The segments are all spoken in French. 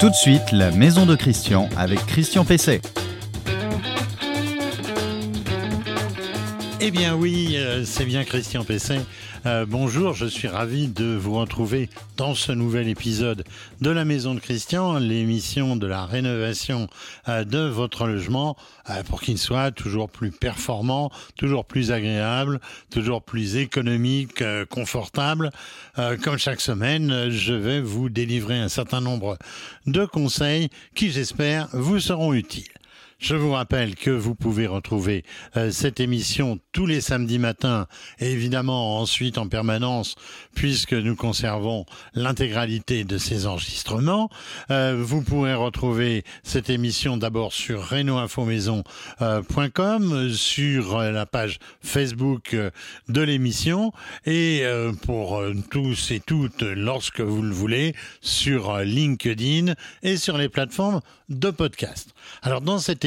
Tout de suite, la maison de Christian avec Christian Pesset. Eh bien oui, euh, c'est bien Christian Pesset. Euh, bonjour, je suis ravi de vous retrouver dans ce nouvel épisode de la Maison de Christian, l'émission de la rénovation euh, de votre logement pour qu'il soit toujours plus performant, toujours plus agréable, toujours plus économique, confortable. comme chaque semaine, je vais vous délivrer un certain nombre de conseils qui, j'espère, vous seront utiles. Je vous rappelle que vous pouvez retrouver euh, cette émission tous les samedis matins et évidemment ensuite en permanence puisque nous conservons l'intégralité de ces enregistrements. Euh, vous pourrez retrouver cette émission d'abord sur renoinfomaison.com, euh, sur la page Facebook de l'émission et pour tous et toutes lorsque vous le voulez sur LinkedIn et sur les plateformes de podcast. Alors dans cette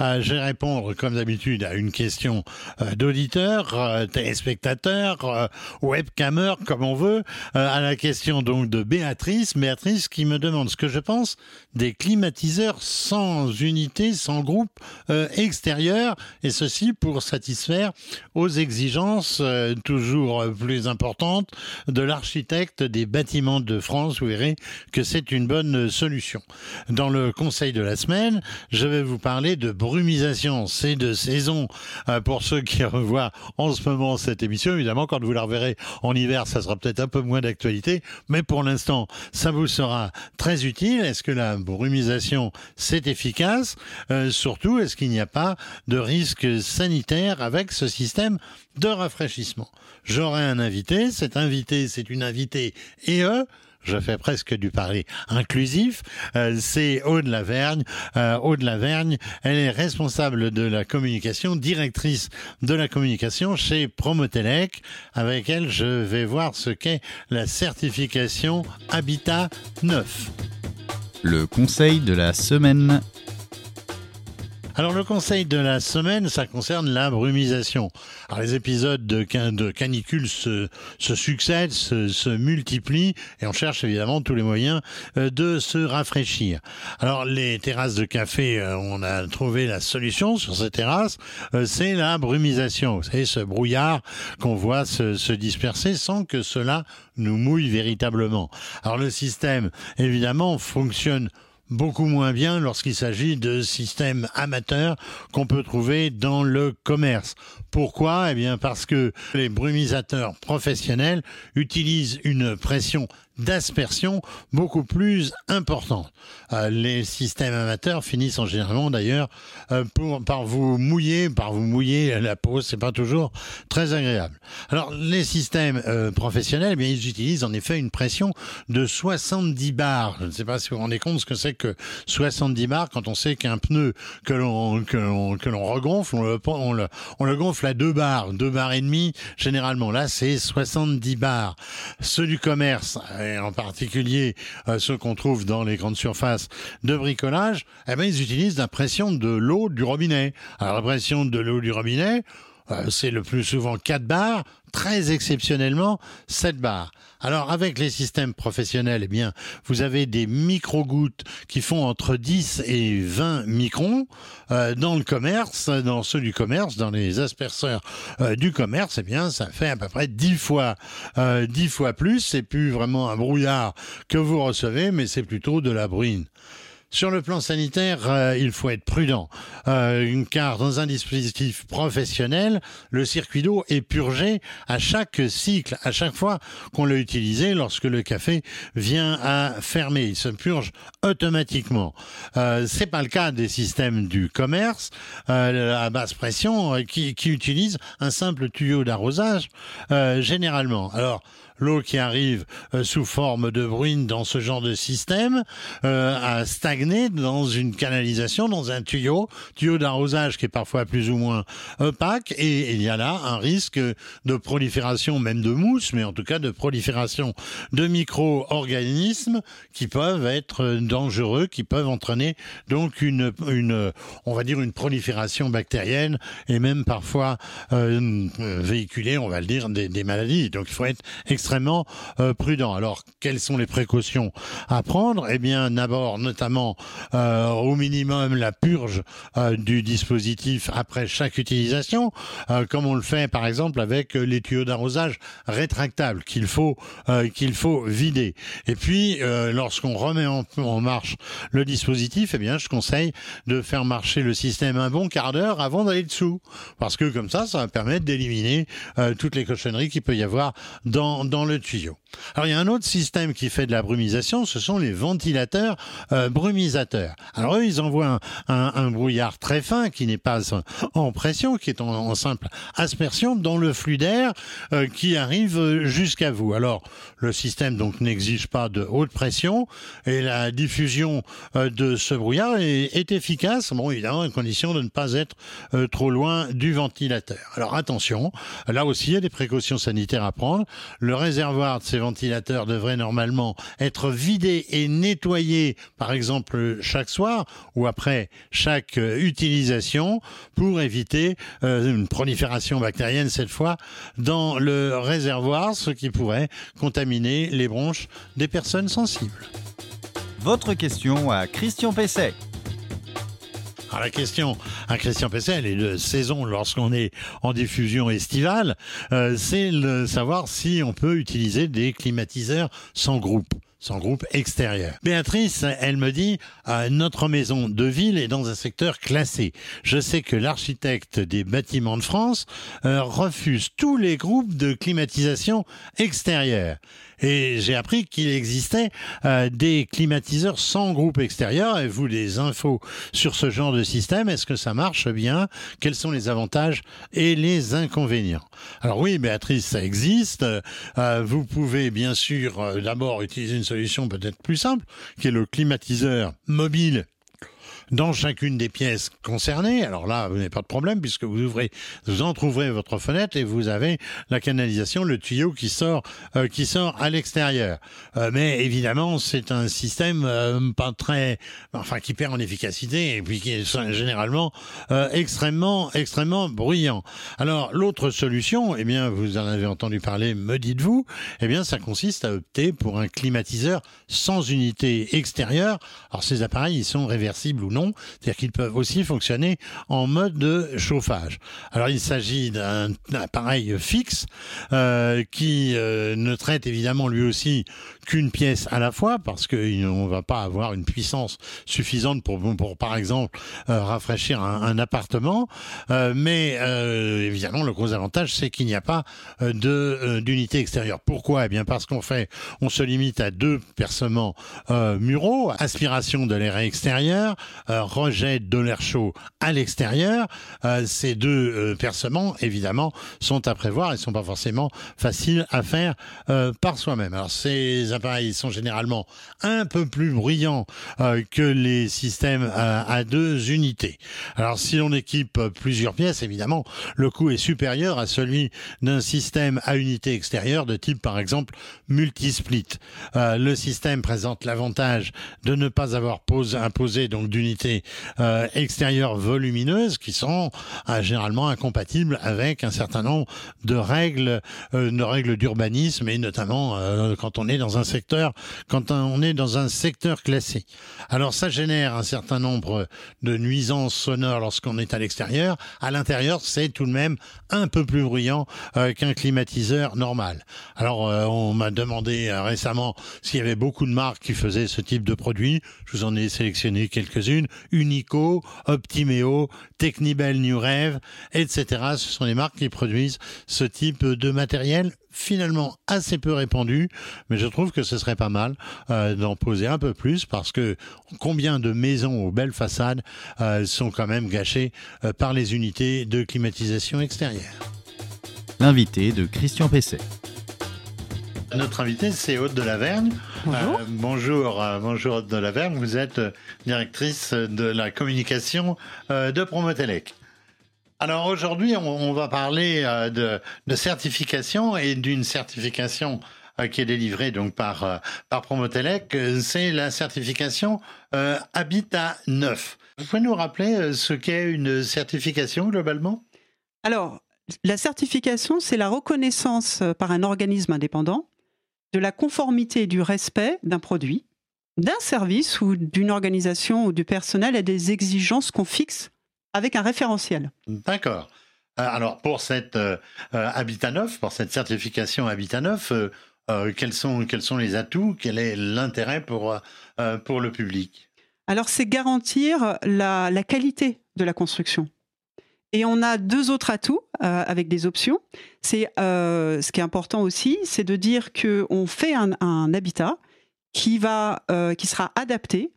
euh, je vais répondre comme d'habitude à une question euh, d'auditeur, euh, téléspectateur, euh, webcamer, comme on veut, à la question donc de Béatrice. Béatrice qui me demande ce que je pense des climatiseurs sans unité, sans groupe extérieur, et ceci pour satisfaire aux exigences toujours plus importantes de l'architecte des bâtiments de France. Vous verrez que c'est une bonne solution. Dans le conseil de la semaine, je vais vous parler de brumisation. C'est de saison euh, pour ceux qui revoient en ce moment cette émission. Évidemment, quand vous la reverrez en hiver, ça sera peut-être un peu moins d'actualité, mais pour l'instant, ça vous sera très utile. Est-ce que la brumisation, c'est efficace? Euh, Surtout, est-ce qu'il n'y a pas de risque sanitaire avec ce système de rafraîchissement? J'aurai un invité. Cet invité, c'est une invitée EE je fais presque du parler inclusif, euh, c'est Aude Lavergne. Euh, Aude Lavergne, elle est responsable de la communication, directrice de la communication chez Promotelec. Avec elle, je vais voir ce qu'est la certification Habitat 9. Le conseil de la semaine. Alors le conseil de la semaine, ça concerne la brumisation. Alors les épisodes de, de canicule se, succèdent, se, multiplient, et on cherche évidemment tous les moyens euh, de se rafraîchir. Alors les terrasses de café, euh, on a trouvé la solution sur ces terrasses, euh, c'est la brumisation. Vous ce brouillard qu'on voit se, se disperser sans que cela nous mouille véritablement. Alors le système, évidemment, fonctionne beaucoup moins bien lorsqu'il s'agit de systèmes amateurs qu'on peut trouver dans le commerce. Pourquoi? Eh bien parce que les brumisateurs professionnels utilisent une pression d'aspersion beaucoup plus importante. Euh, les systèmes amateurs finissent en généralement d'ailleurs euh, par vous mouiller, par vous mouiller la peau, c'est pas toujours très agréable. Alors les systèmes euh, professionnels, eh bien ils utilisent en effet une pression de 70 bars. Je ne sais pas si vous vous rendez compte ce que c'est que 70 bars quand on sait qu'un pneu que l'on que l'on regonfle, on le, on le on le gonfle à deux bars, deux bars et demi généralement. Là c'est 70 bars. Ceux du commerce et en particulier euh, ceux qu'on trouve dans les grandes surfaces de bricolage, eh ben, ils utilisent la pression de l'eau du robinet. Alors la pression de l'eau du robinet, c'est le plus souvent 4 bars, très exceptionnellement 7 bars. Alors avec les systèmes professionnels, eh bien, vous avez des micro-gouttes qui font entre 10 et 20 microns. Euh, dans le commerce, dans ceux du commerce, dans les asperceurs euh, du commerce, eh bien, ça fait à peu près 10 fois, euh, 10 fois plus. C'est plus vraiment un brouillard que vous recevez, mais c'est plutôt de la bruine. Sur le plan sanitaire, euh, il faut être prudent, euh, car dans un dispositif professionnel, le circuit d'eau est purgé à chaque cycle, à chaque fois qu'on l'a utilisé, lorsque le café vient à fermer, il se purge automatiquement. Euh, c'est pas le cas des systèmes du commerce euh, à basse pression qui, qui utilisent un simple tuyau d'arrosage généralement. Alors l'eau qui arrive euh, sous forme de bruine dans ce genre de système euh, a stagné dans une canalisation, dans un tuyau, tuyau d'arrosage qui est parfois plus ou moins opaque, et il y a là un risque de prolifération même de mousse, mais en tout cas de prolifération de micro-organismes qui peuvent être dangereux, qui peuvent entraîner donc une, on va dire une prolifération bactérienne et même parfois euh, véhiculer, on va le dire, des, des maladies. Donc il faut être extrêmement extrêmement prudent. Alors, quelles sont les précautions à prendre? Eh bien, d'abord, notamment, au minimum, la purge du dispositif après chaque utilisation, comme on le fait, par exemple, avec les tuyaux d'arrosage rétractables qu'il faut qu'il faut vider. Et puis, lorsqu'on remet en, marche le dispositif, eh bien, je conseille de faire marcher le système un bon quart d'heure avant d'aller dessous. Parce que comme ça, ça va permettre d'éliminer euh, toutes les cochonneries qu'il peut y avoir dans, dans le tuyau. Alors il y a un autre système qui fait de la brumisation, ce sont les ventilateurs euh, brumisateurs. Alors eux, ils envoient un, brouillard très fin qui n'est pas en pression, qui est en, simple aspersion dans le flux d'air euh, qui arrive jusqu'à vous. Alors le système donc n'exige pas de haute pression et la diffusion euh, de ce brouillard est, efficace, bon évidemment à condition de ne pas être euh, trop loin du ventilateur. Alors attention, là aussi il y a des précautions sanitaires à prendre. Le réservoir de ces ventilateurs devrait normalement être vidé et nettoyé, par exemple chaque soir ou après chaque euh, utilisation, pour éviter une prolifération bactérienne cette fois dans le réservoir, ce qui pourrait contaminer les bronches des personnes sensibles. Votre question à Christian Pesset. Alors la question. À Christian Pesset, elle est de saison lorsqu'on est en diffusion estivale, euh, c'est de savoir si on peut utiliser des climatiseurs sans groupe sans groupe extérieur. Béatrice, elle me dit, euh, notre maison de ville est dans un secteur classé. Je sais que l'architecte des bâtiments de France euh, refuse tous les groupes de climatisation extérieure. Et j'ai appris qu'il existait euh, des climatiseurs sans groupe extérieur. Et vous, des infos sur ce genre de système, est-ce que ça marche bien? Quels sont les avantages et les inconvénients? Alors oui, Béatrice, ça existe. Vous pouvez bien sûr d'abord utiliser une solution peut-être plus simple, qui est le climatiseur mobile dans chacune des pièces concernées. Alors là, vous n'avez pas de problème puisque vous ouvrez, vous entrouvrez votre fenêtre et vous avez la canalisation, le tuyau qui sort, euh, qui sort à l'extérieur. Euh, mais évidemment, c'est un système euh, pas très, enfin, qui perd en efficacité et puis qui est généralement euh, extrêmement, extrêmement bruyant. Alors l'autre solution, eh bien, vous en avez entendu parler, me dites-vous, eh bien, ça consiste à opter pour un climatiseur sans unité extérieure. Alors ces appareils, ils sont réversibles ou non c'est-à-dire qu'ils peuvent aussi fonctionner en mode de chauffage. Alors il s'agit d'un appareil fixe euh, qui euh, ne traite évidemment lui aussi qu'une pièce à la fois parce qu'on ne va pas avoir une puissance suffisante pour, pour par exemple euh, rafraîchir un, appartement, mais évidemment le gros avantage c'est qu'il n'y a pas de d'unité extérieure. Pourquoi? Eh bien parce qu'on fait, on se limite à deux percements muraux, aspiration de l'air extérieur, euh, rejet de l'air chaud à l'extérieur. Euh, ces deux euh, percements, évidemment, sont à prévoir et sont pas forcément faciles à faire par soi-même. Alors ces appareils sont généralement un peu plus bruyants que les systèmes à deux unités. Alors si l'on équipe plusieurs pièces, évidemment, le coût est supérieur à celui d'un système à unité extérieure de type par exemple multisplit. le système présente l'avantage de ne pas avoir posé, imposé donc d'unité euh, extérieures volumineuses qui sont euh, généralement incompatibles avec un certain nombre de règles, euh, de règles d'urbanisme et notamment quand on est dans un secteur, quand on est dans un secteur classé. Alors ça génère un certain nombre de nuisances sonores lorsqu'on est à l'extérieur. À l'intérieur, c'est tout de même un peu plus bruyant qu'un climatiseur normal. Alors on m'a demandé récemment s'il y avait beaucoup de marques qui faisaient ce type de produit. Je vous en ai sélectionné quelques-unes. Unico, Optimeo, Technibel New Rêve, etc. Ce sont les marques qui produisent ce type de matériel finalement assez peu répandu, mais je trouve que ce serait pas mal euh, d'en poser un peu plus parce que combien de maisons aux belles façades euh, sont quand même gâchées euh, par les unités de climatisation extérieure. L'invité de Christian Pesset. Notre invité, c'est Aude de Lavergne. Bonjour. Euh, bonjour, euh, bonjour Aude de Lavergne. Vous êtes euh, directrice de la communication de Promotelec. Alors aujourd'hui, on, on, va parler de, de, certification et d'une certification qui est délivrée donc par, par Promotelec. C'est la certification Habitat 9. Vous pouvez nous rappeler ce qu'est une certification globalement? Alors, la certification, c'est la reconnaissance par un organisme indépendant de la conformité et du respect d'un produit, d'un service ou d'une organisation ou du personnel à des exigences qu'on fixe avec un référentiel. D'accord. Euh, alors pour cette euh, euh, Habitat 9, pour cette certification Habitat 9, quels, sont, quels sont les atouts? Quel est l'intérêt pour, pour le public? Alors c'est garantir la, la, qualité de la construction. Et on a deux autres atouts avec des options. C'est ce qui est important aussi, c'est de dire que on fait un, habitat qui va, qui sera adapté,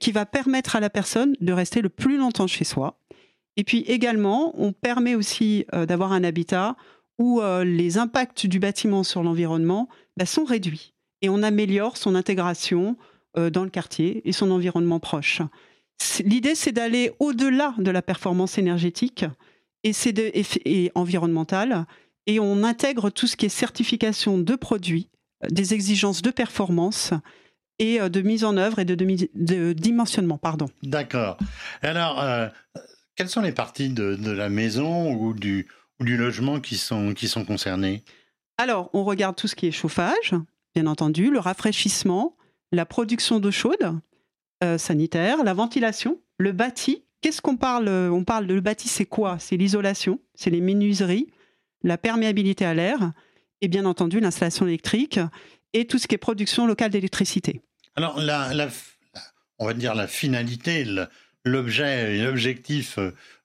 qui va permettre à la personne de rester le plus longtemps chez soi, et puis également, on permet aussi euh, d'avoir un habitat où euh, les impacts du bâtiment sur l'environnement bah, sont réduits et on améliore son intégration euh, dans le quartier et son environnement proche. L'idée, c'est d'aller au-delà de la performance énergétique et, et environnementale et on intègre tout ce qui est certification de produits, des exigences de performance et de mise en œuvre et de, de dimensionnement. Pardon. D'accord. Alors, quelles sont les parties de, la maison ou du, du logement qui sont, qui sont concernées? Alors, on regarde tout ce qui est chauffage, bien entendu, le rafraîchissement, la production d'eau chaude, euh, sanitaire, la ventilation, le bâti. Qu'est-ce qu'on parle On parle de le bâti, c'est quoi? C'est l'isolation, c'est les menuiseries, la perméabilité à l'air et bien entendu l'installation électrique et tout ce qui est production locale d'électricité. Alors, la, on va dire la finalité, l'objet et l'objectif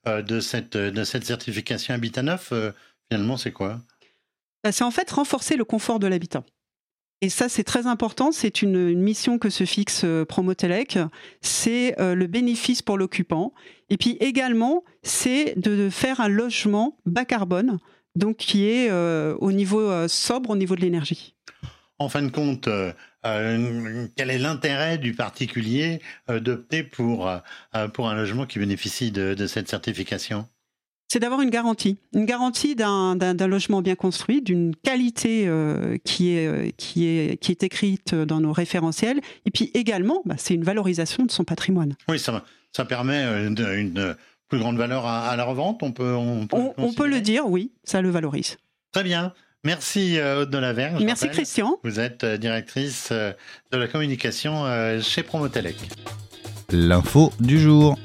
euh, de cette, de cette certification Habitat 9, euh, finalement, c'est quoi? Bah, C'est en fait renforcer le confort de l'habitat. Et ça, c'est très important. C'est une, mission que se fixe euh, Promotelec. C'est le bénéfice pour l'occupant. Et puis également, c'est de faire un logement bas carbone, donc qui est au niveau sobre, au niveau de l'énergie. En fin de compte, euh, quel est l'intérêt du particulier euh, d'opter pour, euh, pour un logement qui bénéficie de, cette certification? C'est d'avoir une garantie, une garantie d'un logement bien construit, d'une qualité qui, est, qui, est, qui est écrite dans nos référentiels, et puis également, bah, c'est une valorisation de son patrimoine. Oui, ça, ça permet une, plus grande valeur à, la revente, on peut, on peut le dire, oui, ça le valorise. Très bien. Merci euh, Aude de la Verge. Merci Christian. Vous êtes euh, directrice euh, de la communication chez Promotelec. L'info du jour.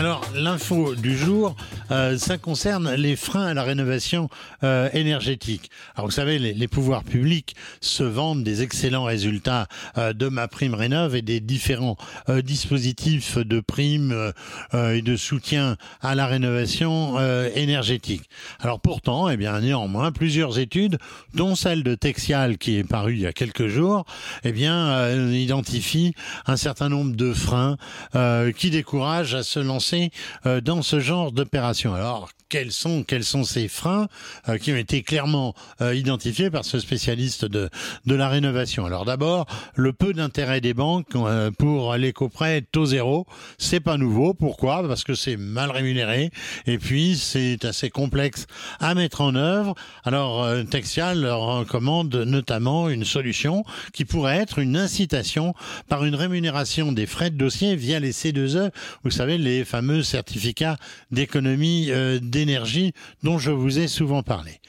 Alors, l'info du jour, euh, ça concerne les freins à la rénovation euh, énergétique. Alors vous savez, les, pouvoirs publics se vendent des excellents résultats euh, de ma prime rénov et des différents dispositifs de primes et de soutien à la rénovation énergétique. Alors pourtant, eh bien néanmoins, plusieurs études, dont celle de Texial qui est parue il y a quelques jours, eh bien identifient un certain nombre de freins qui découragent à se lancer dans ce genre d'opération. Alors, quels sont, quels sont ces freins euh, qui ont été clairement euh, identifiés par ce spécialiste de, de la rénovation? Alors d'abord, le peu d'intérêt des banques euh, pour l'éco-prêt taux zéro, c'est pas nouveau. Pourquoi? Parce que c'est mal rémunéré et puis c'est assez complexe à mettre en œuvre. Alors Texial leur recommande notamment une solution qui pourrait être une incitation par une rémunération des frais de dossier via les C2E, vous savez les fameux certificats d'économie euh, d'énergie dont je vous ai souvent parlé.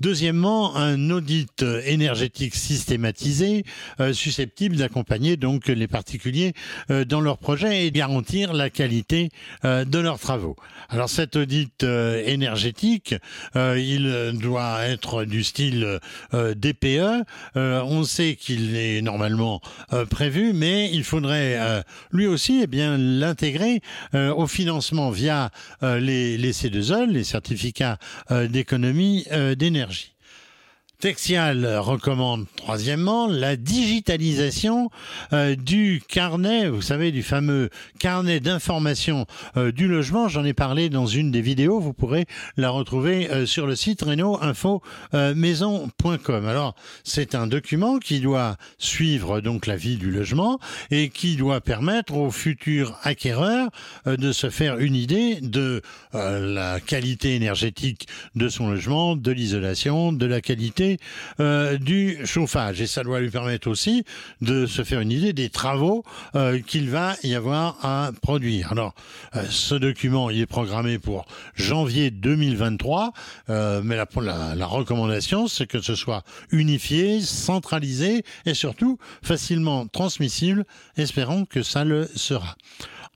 Deuxièmement, un audit énergétique systématisé euh, susceptible d'accompagner donc les particuliers euh, dans leurs projets et garantir la qualité euh, de leurs travaux. Alors cet audit énergétique, il doit être du style DPE. on sait qu'il est normalement prévu, mais il faudrait lui aussi eh bien l'intégrer au financement via les, les C2E, les certificats d'économie d'énergie. Texial recommande troisièmement la digitalisation euh, du carnet, vous savez, du fameux carnet d'information euh, du logement. J'en ai parlé dans une des vidéos. Vous pourrez la retrouver euh, sur le site reno-info-maison.com. Alors, c'est un document qui doit suivre donc la vie du logement et qui doit permettre aux futurs acquéreurs de se faire une idée de la qualité énergétique de son logement, de l'isolation, de la qualité euh, du chauffage. Et ça doit lui permettre aussi de se faire une idée des travaux euh, qu'il va y avoir à produire. Alors, euh, ce document, il est programmé pour janvier 2023, mais la recommandation, c'est que ce soit unifié, centralisé et surtout facilement transmissible. Espérons que ça le sera.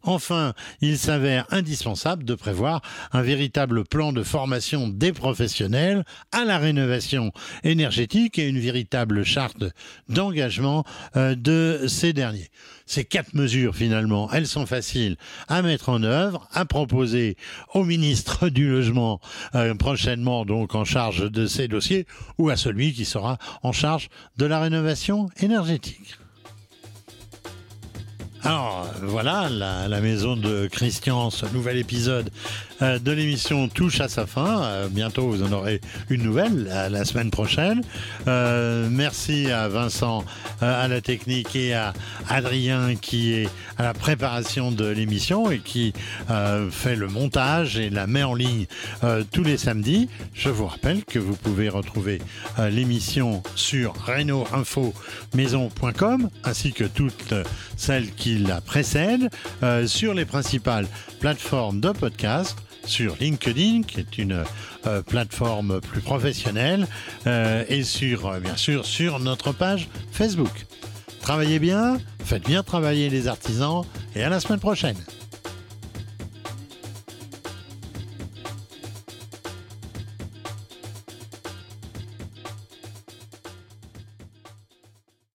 Enfin, il s'avère indispensable de prévoir un véritable plan de formation des professionnels à la rénovation énergétique et une véritable charte d'engagement euh, de ces derniers. Ces quatre mesures, finalement, elles sont faciles à mettre en œuvre, à proposer au ministre du Logement euh, prochainement, donc en charge de ces dossiers, ou à celui qui sera en charge de la rénovation énergétique. Alors voilà, la, maison de Christian, ce nouvel épisode euh, de l'émission touche à sa fin. Euh, bientôt, vous en aurez une nouvelle la, la semaine prochaine. Euh, merci à Vincent à la technique et à Adrien qui est à la préparation de l'émission et qui fait le montage et la met en ligne tous les samedis. Je vous rappelle que vous pouvez retrouver l'émission sur reno-info-maison.com ainsi que toutes celles qui la précèdent sur les principales plateformes de podcast sur LinkedIn, qui est une euh, plateforme plus professionnelle, euh, et sur, euh, bien sûr, sur notre page Facebook. Travaillez bien, faites bien travailler les artisans, et à la semaine prochaine.